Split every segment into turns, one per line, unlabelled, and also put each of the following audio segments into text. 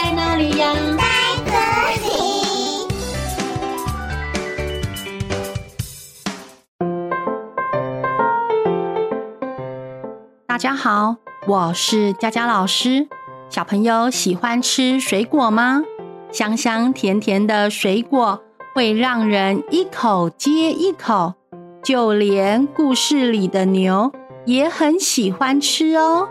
在哪里呀？
在这里。
大家好，我是佳佳老师。小朋友喜欢吃水果吗？香香甜甜的水果会让人一口接一口，就连故事里的牛也很喜欢吃哦。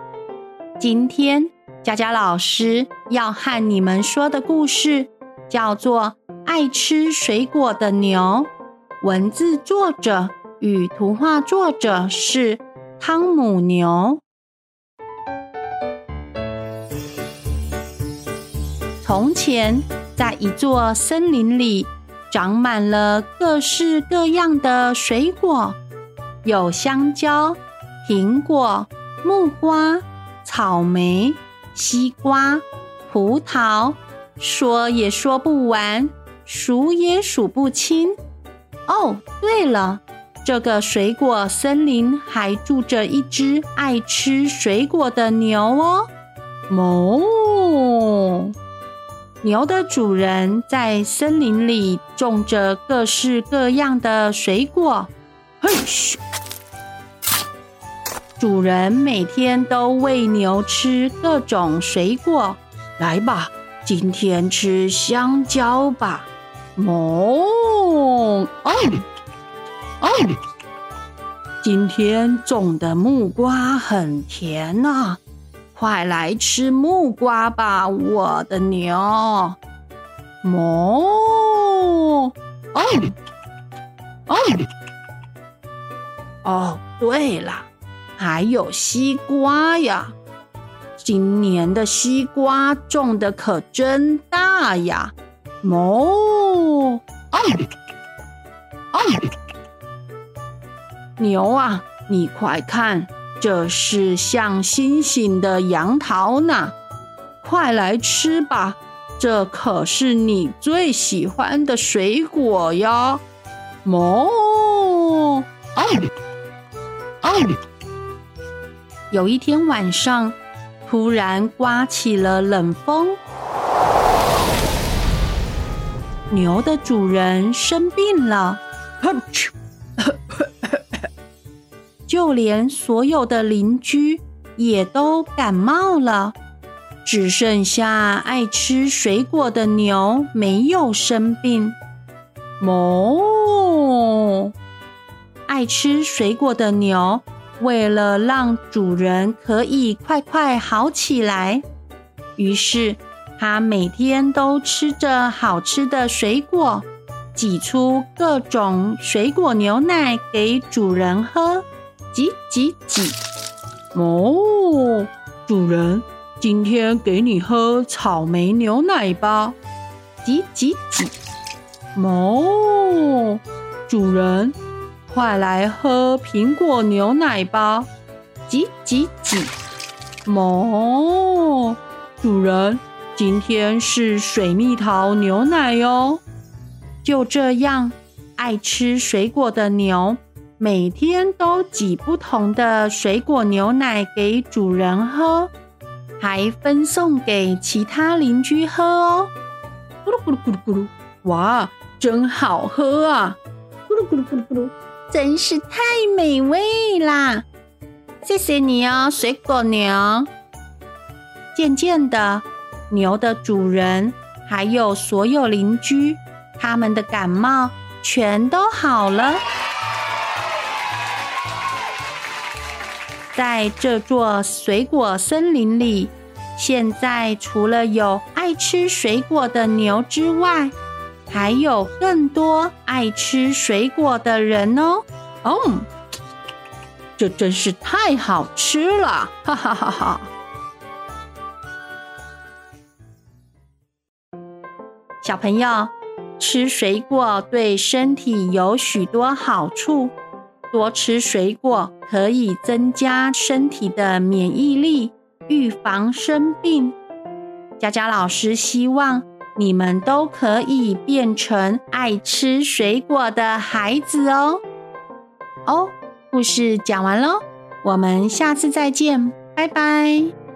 今天佳佳老师要和你们说的故事叫做《爱吃水果的牛》，文字作者与图画作者是汤姆牛。从前，在一座森林里，长满了各式各样的水果，有香蕉、苹果、木瓜、草莓、西瓜、葡萄，说也说不完，数也数不清。哦，对了，这个水果森林还住着一只爱吃水果的牛哦，哞。牛的主人在森林里种着各式各样的水果。嘿咻！主人每天都喂牛吃各种水果。来吧，今天吃香蕉吧。哞！哦哦！今天种的木瓜很甜啊。快来吃木瓜吧，我的牛！哞！哦哦哦，对了，还有西瓜呀！今年的西瓜种的可真大呀！哞！哦哦，牛啊，你快看！这是像星星的杨桃呢，快来吃吧！这可是你最喜欢的水果哟。哞！哦哦！有一天晚上，突然刮起了冷风，牛的主人生病了。就连所有的邻居也都感冒了，只剩下爱吃水果的牛没有生病。哦！爱吃水果的牛为了让主人可以快快好起来，于是他每天都吃着好吃的水果，挤出各种水果牛奶给主人喝。挤挤挤！哦，主人，今天给你喝草莓牛奶吧。挤挤挤！哦，主人，快来喝苹果牛奶吧。挤挤挤！哦，主人，今天是水蜜桃牛奶哟。就这样，爱吃水果的牛。每天都挤不同的水果牛奶给主人喝，还分送给其他邻居喝哦。咕噜咕噜咕噜咕噜，哇，真好喝啊！咕噜咕噜咕噜咕噜，真是太美味啦！谢谢你哦，水果牛。渐渐的，牛的主人还有所有邻居，他们的感冒全都好了。在这座水果森林里，现在除了有爱吃水果的牛之外，还有更多爱吃水果的人哦。哦，这真是太好吃了！哈哈哈哈。小朋友，吃水果对身体有许多好处。多吃水果可以增加身体的免疫力，预防生病。佳佳老师希望你们都可以变成爱吃水果的孩子哦。哦，故事讲完喽，我们下次再见，拜拜。